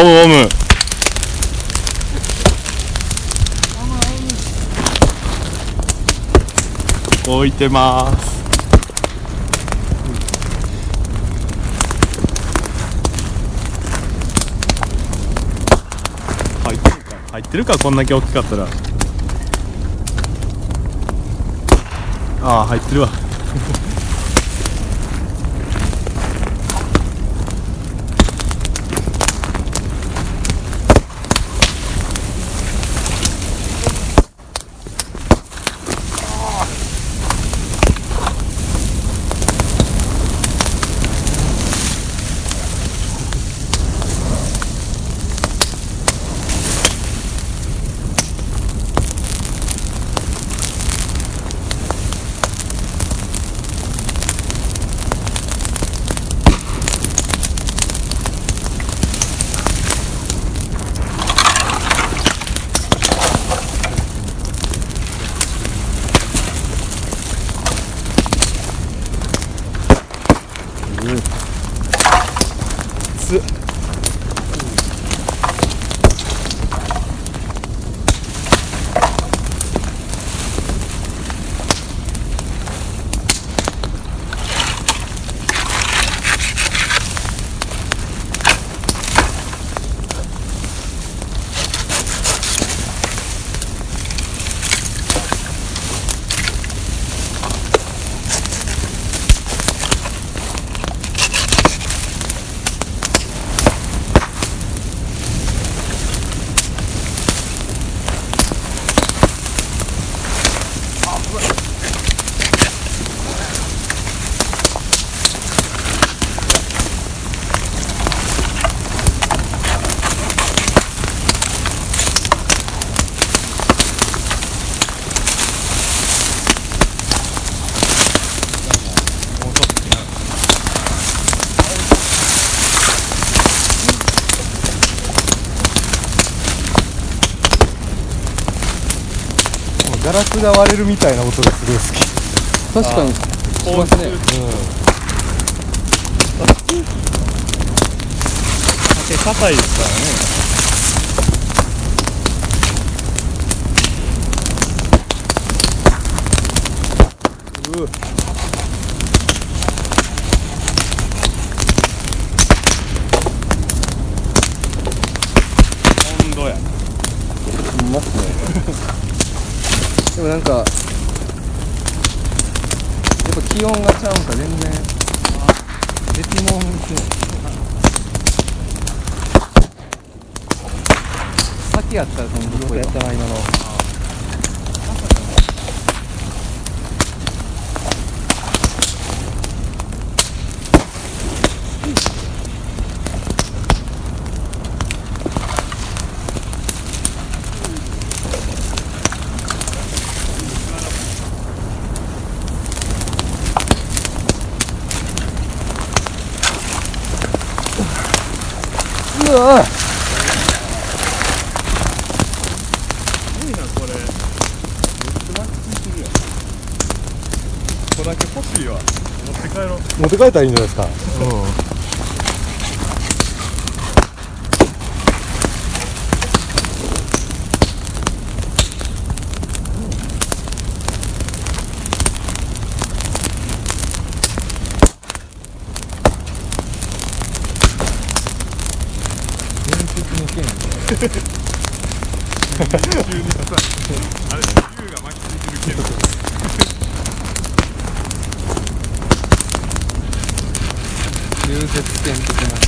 オムオム。置いてます。入ってるか入ってるかこんだけ大きかったら。ああ入ってるわ。ガラスが割れるみたいな音がする好き。確かに。しますね。竹硬いですからね。温度やいますねでもなんかやっぱ気温がちゃうんか全然。別物ですね先やったらそのどこやったな今のうわすごいなこれめっちゃ巻きついてるやんこれだけ欲しいわ持って帰ろう持って帰ったらいいんじゃないですか伝説の剣急にさあれ竜が巻きついてるけど流絶剣的な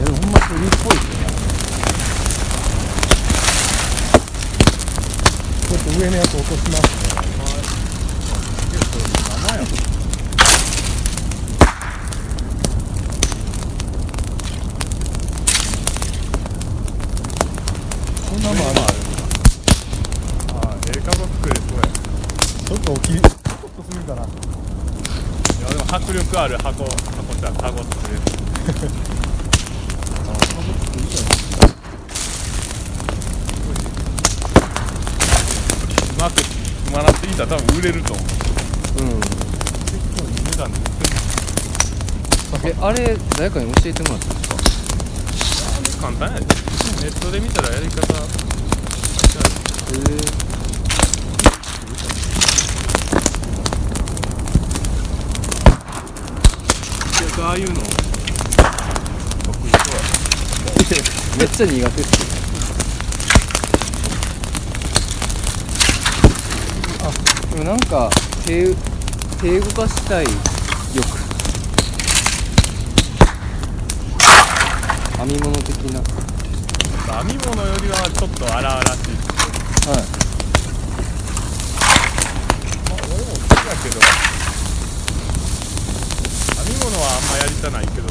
えでもほんま鳥っぽいっすねちょっと上のやつ落としますねこんなもんあるああええ家族くれそうやちょっと大きいちょっとすぎるかないやでも迫力ある箱箱ちゃん。カゴってうまく組まなっていいた。ら多分売れると思う。うん。結構いい値段えあれ誰かに教えてもらったんですか？簡単やで。ネットで見たらやり方。へえああいうの。得意そう。やめっちゃ苦手っすあでもなんか手手動かしたいよく編み物的な。編み物よりはちょっと荒々しい。はい。まあ俺も好きやけどはあんまやりたないけど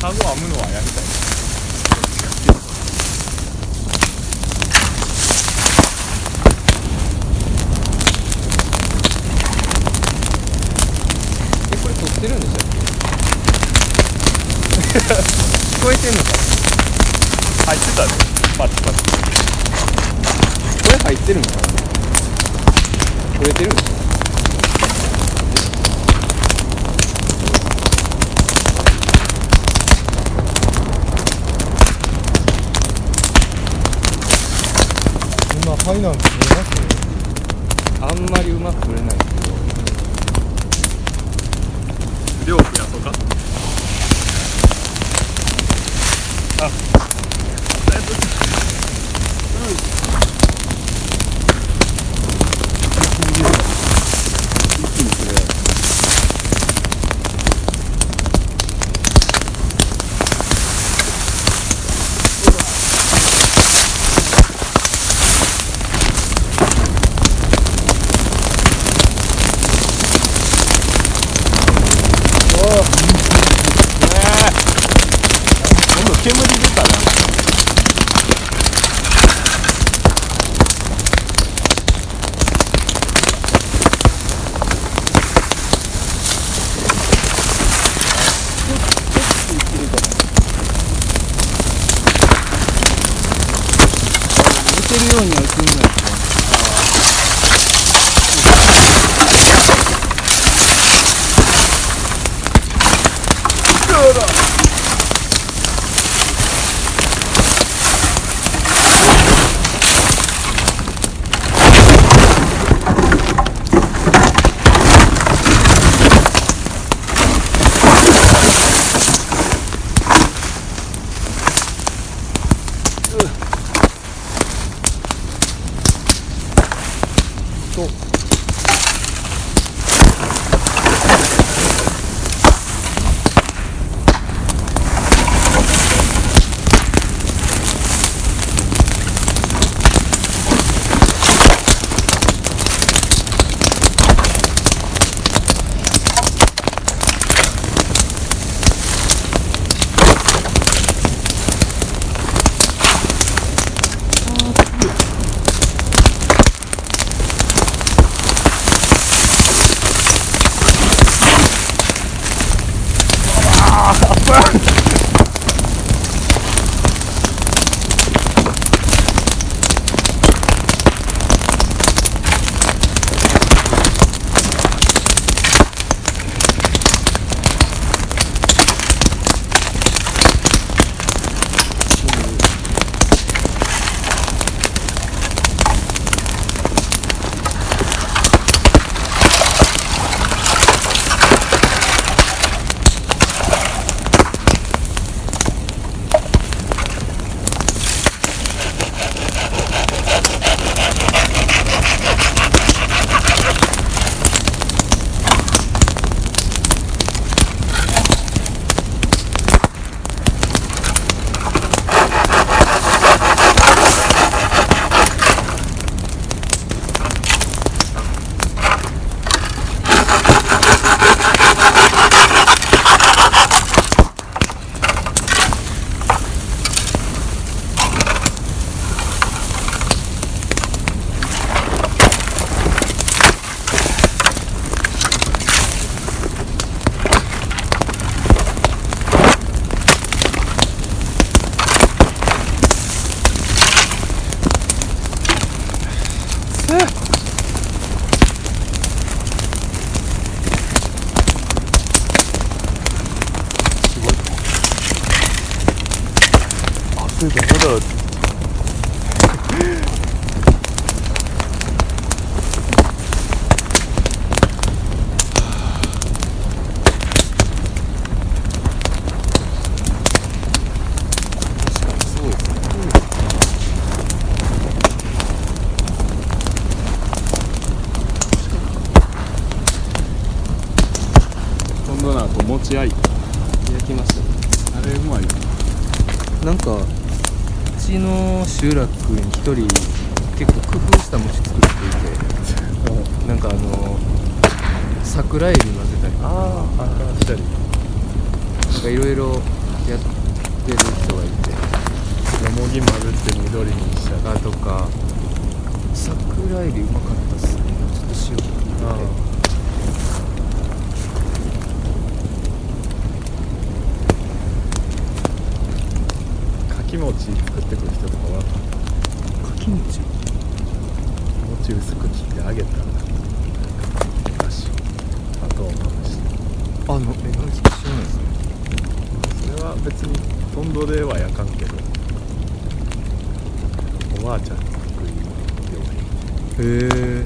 カゴ編むのはやりたい。えこれ撮ってるんでしたっけ？聞こえてんのか？入ってたでパチパチこれ入ってるのか？撮れてるんですかそんなハイなんて見えますね。あんまりうまく撮れない。けど量増やそうか？あだいぶ一気に撮れない今集落に一人結構工夫した餅作っていてなんかあの桜エビ混ぜたりとかあああしたり。なんかいろいろやってる人がいてよもぎ混ぜて緑にしちゃうあとか桜エビうまかったっすね。ちょっと塩かけて。かき餅作ってくる人とかはかき餅餅薄く切って揚げたらだし砂糖をまぶし。てあのえ何知らないですねそれは別にトンドでは焼かんけどおばあちゃんに得意料理。へえ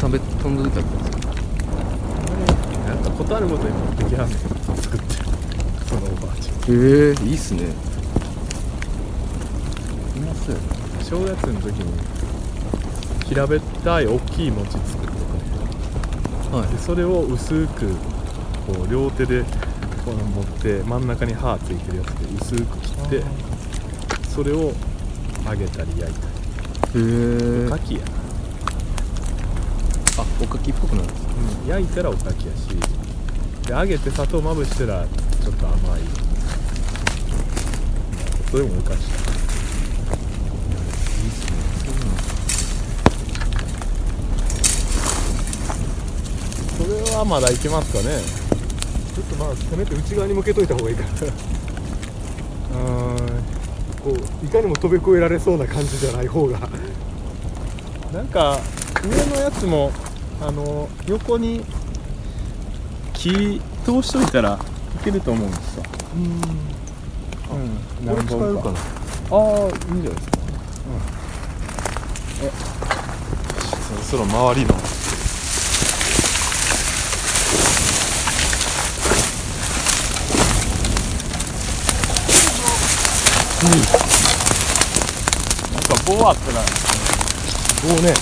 食べ飛んでたんですか？なんかことあるごとに持ってきはんねんそのおばあちゃんへえいいっすね。います正月の時に平べったい大きい餅作ってくれはい。でそれを薄くこう両手でこの持って真ん中に刃ついてるやつで薄く切ってそれを揚げたり焼いたり。へえおかきや。な、あおかきっぽくなるんですかうん、焼いたらおかきやし。で揚げて砂糖まぶしたらちょっと甘い。それもおかしいいいっすねそういうのそれはまだいけますかね。ちょっとまあせめて内側に向けといた方がいいか。なうこういかにも飛び越えられそうな感じじゃない方が。んなんか上のやつもあの横に木通しといたらいけると思うんですよ。うん。これ使えるかな？ああいいんじゃないですか、うん、え。そろそろ周りの。なんか棒あったら棒ね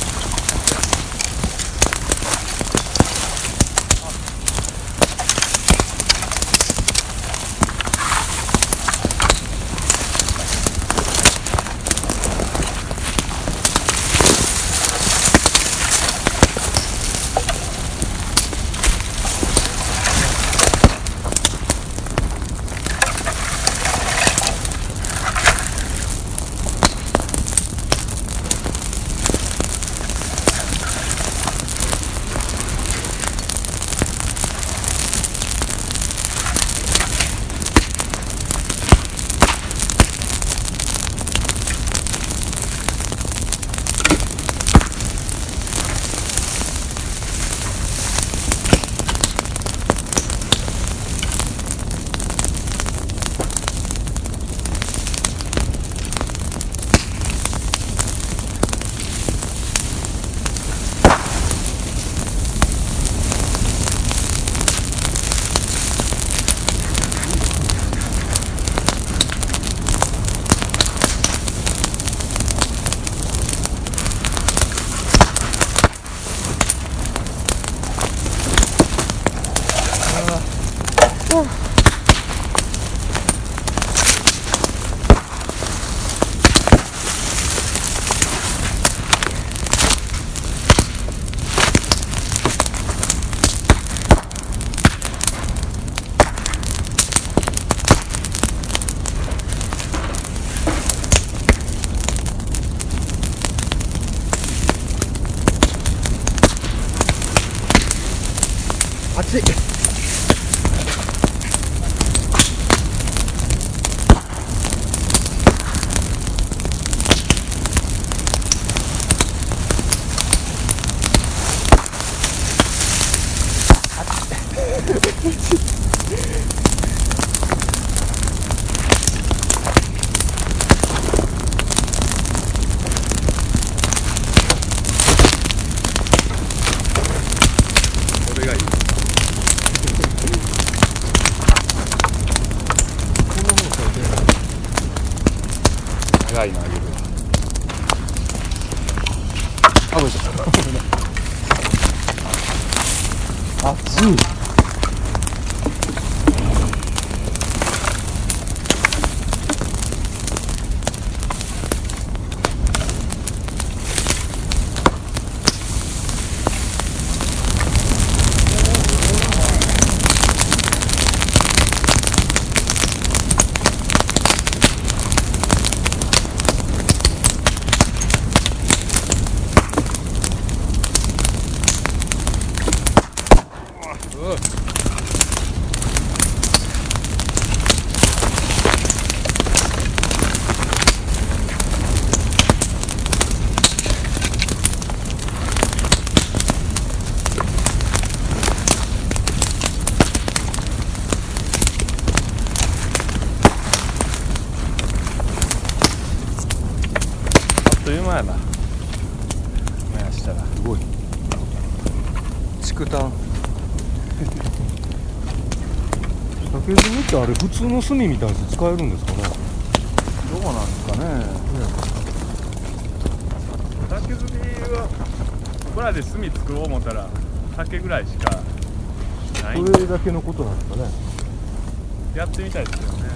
Azul. 竹炭ってあれ普通の炭みたいに使えるんですかね？どうなんですかね。竹炭はこれで炭作ろう思ったら竹ぐらいしかないそれだけのことなんですかね。やってみたいですよね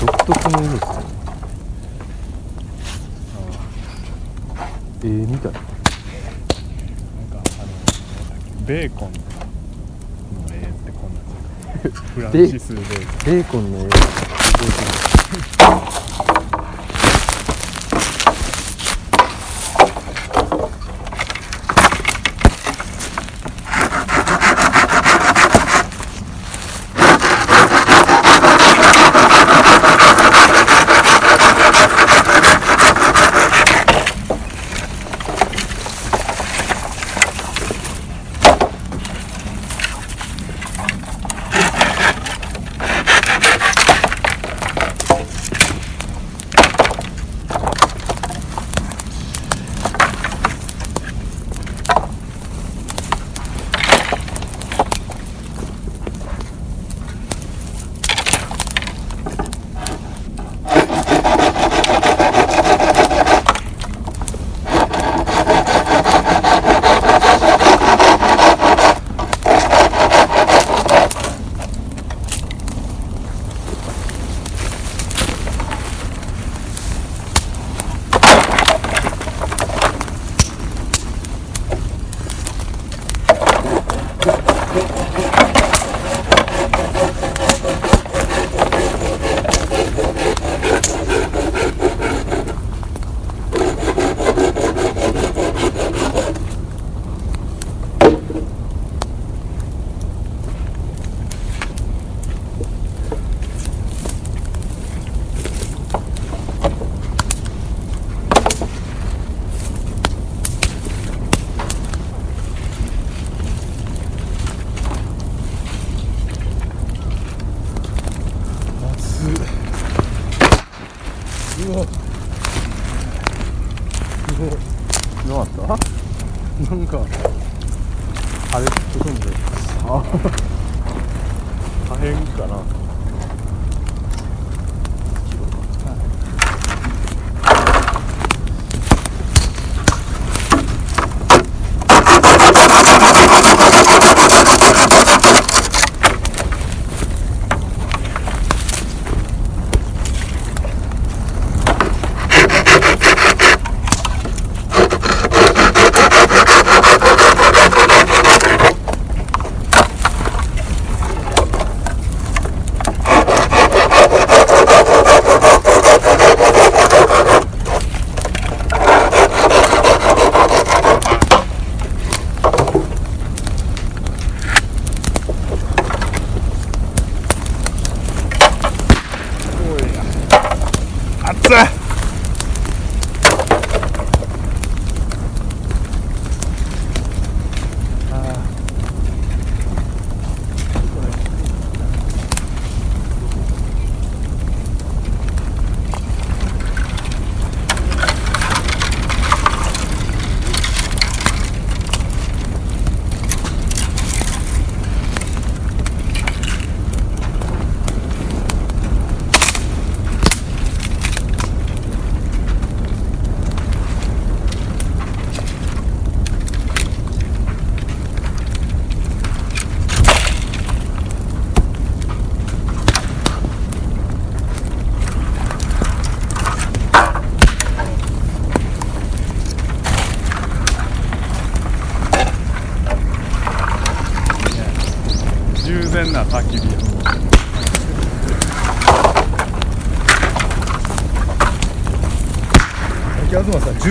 独特の色ですねええみたいなんかあのベーコンの絵ってこんなんですよフランシス・ベーコン。ベーコンの絵。う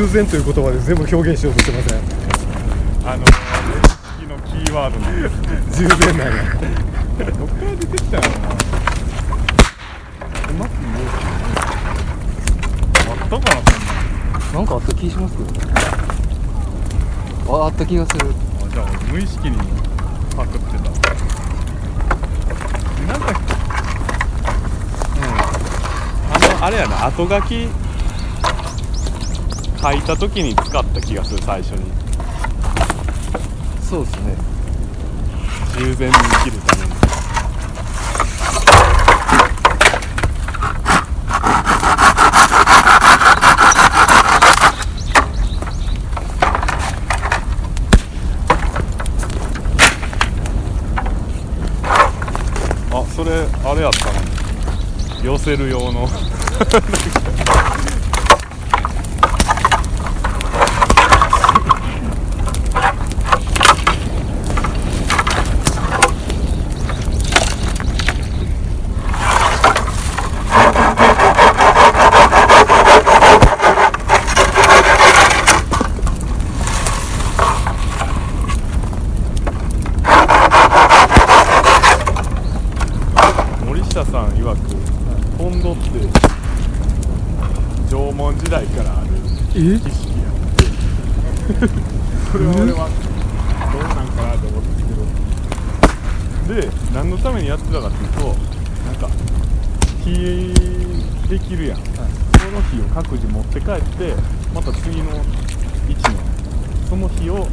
秋東さん従前という言葉で全部表現しようとしてません？あのレシピのキーワードなんです従前なんや。どっから出てきたのかな。うまく言おうあったかなそんなんかあった気しますけどねああった気がする。なんあじゃあ俺無意識にパクってた。なんかうん。あのあれやな後書き書いた時に使った気がする最初に。そうですね。従前に生きるために。あそれあれやったな寄せる用の森下さん曰くポンドって縄文時代からある儀式や。ってそれは俺はどうなんかなと思ったけど。で何のためにやってたかっていうとなんか火できるやん、その火を各自持って帰ってまた次の位置のその火を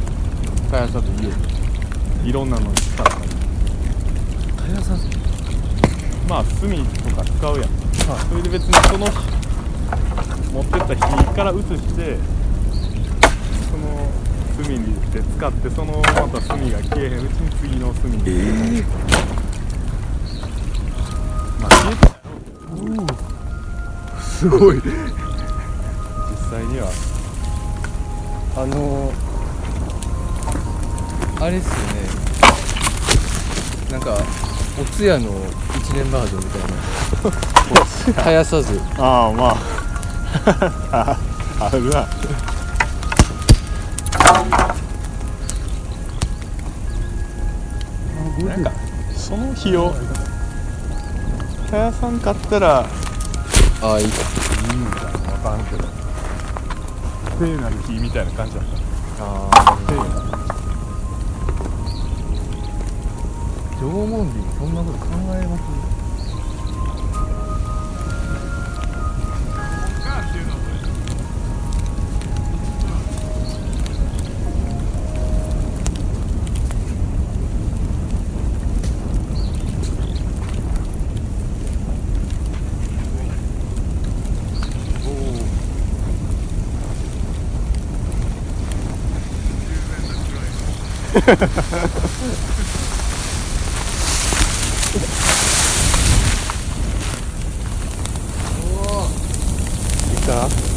絶やさず家にいろんなのに使ったり。絶やさず？まあ炭とか使うやん、それで別にその持ってった火から移してその炭で使ってそのまた炭が消えへんうちに次の炭に、まあ消えた。すごい。実際にはあのー、あれっすよね。なんかお通夜の1年バージョンみたいな。絶やさず。ああまああるな。なんかその火を絶やさんかったらああいいかいいんかな分からんけど。聖なる火みたいな感じだった。ああ聖なる縄文人そんなこと考えますた？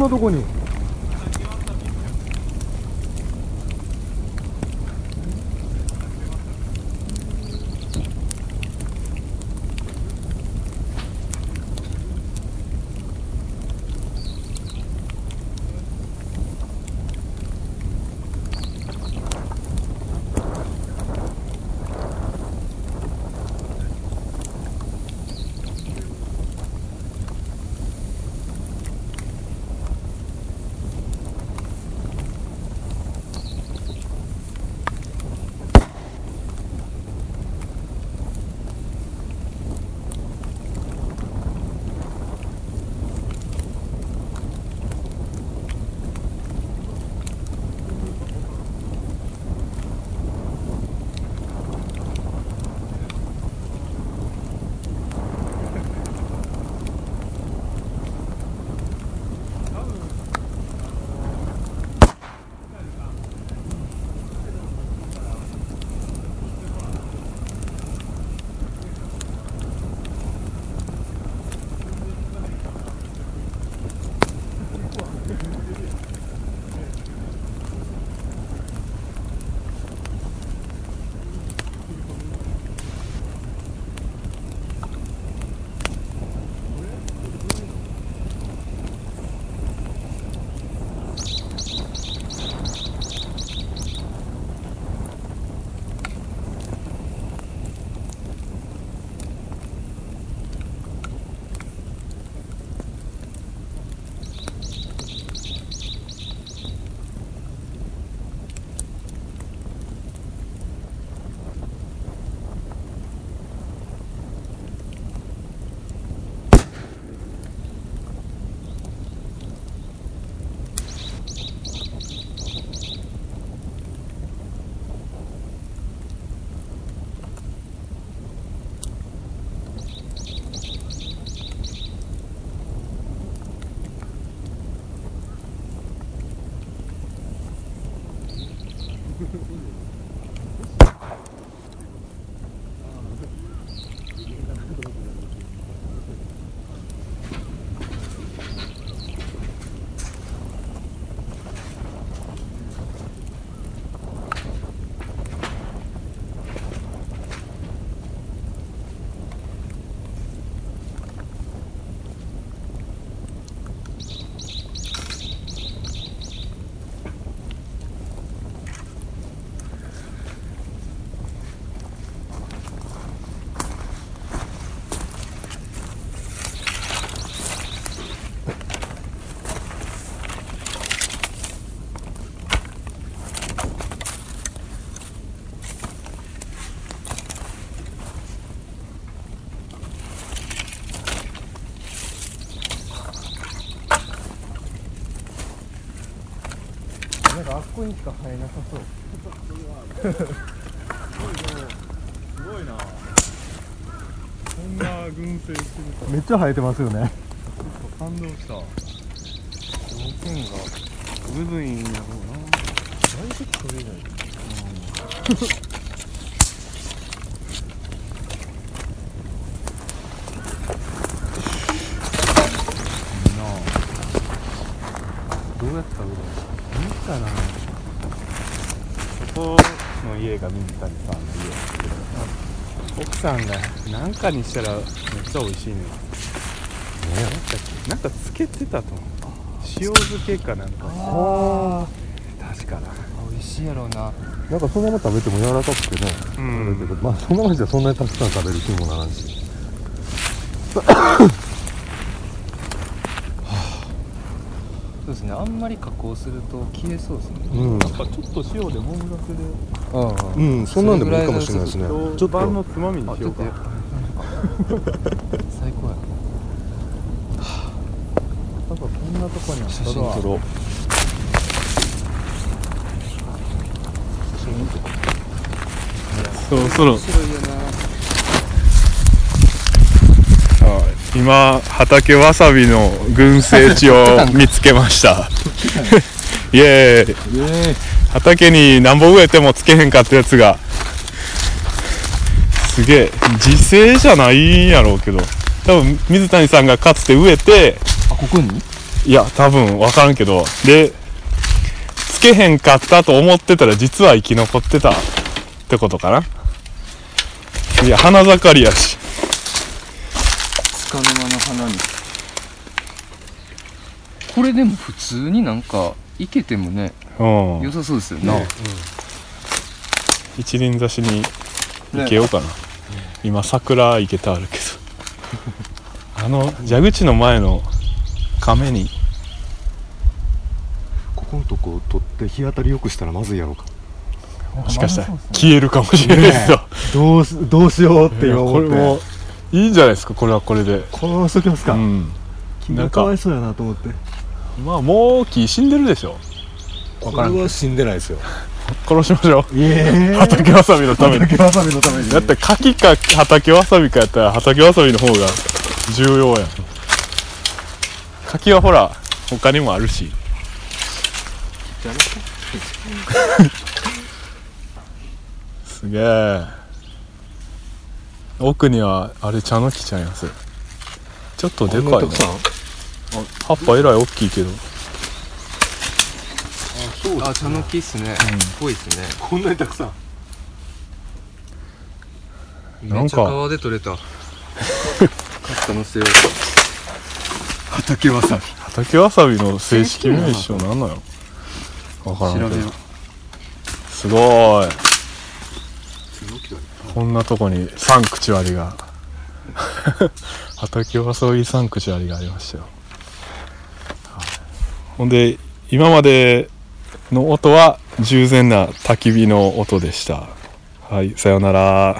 んなとこに。しか生えなさそうすごいなこんな群生するとめっちゃ生えてますよね。感動した条件がむずいんやろうな。大丈夫それ以外どうやったら売るの見たなそこの家が水谷さんの家奥さんが何かにしたらめっちゃ美味しいね。んなんかつけてたと思う。塩漬けかなんか。あ確かな美味しいやろうな。あなんかそのまま食べても柔らかくてね、うん。食べてるまあそんなままじゃそんなにたくさん食べる気にもならんしそうですねあんまり加工すると消えそうですね。うん。なんかちょっと塩でもむらせで。ああ。うんそんなんでもいいかもしれないですね。ちょっと。晩のつまみにしようか。最高や。なんかこんなとこにあった写真撮ろう。そろそろ面白いよなあ今畑わさびの群生地を見つけました。イエーイ。畑に何本植えてもつけへんかったやつが。すげえ。自生じゃないんやろうけど。多分水谷さんがかつて植えて。あここに？いや多分分からんけど。でつけへんかったと思ってたら実は生き残ってたってことかな。いや花盛りやしの花に。これでも普通になんかいけてもねうん。良さそうですよね。一輪挿しに行けようかな、今桜行けてあるけど。あの蛇口の前の亀に。ここのとこ取って日当たりよくしたらまずいやろうか。もしかしたら消えるかもしれないですよ、どうしどうしようって今思っていいんじゃないですかこれはこれで。このまましときますか、うん。気がかわいそうやなと思って。まあもう木死んでるでしょ。これは死んでないですよ。殺しましょう。いえ畑わさびのために。畑わさびのために。だって柿か畑わさびかやったら畑わさびの方が重要やん。柿はほら他にもあるし。すげえ奥にはあれ茶の木ちゃいますちょっとでかいな。あんなたくさん葉っぱえらい大きいけど。あ茶の木っすね、ぽいっすね。こんなにたくさん。なんか。めっちゃ川で取れた。カッタのせい畑わさび。畑わさびの正式名称なんなのわからんけど。すごいこんなとこにサンクチュアリが。畑はそういうサンクチュアリがありましたよ、はい。ほんで今までの音は従前な焚き火の音でした。はいさようなら。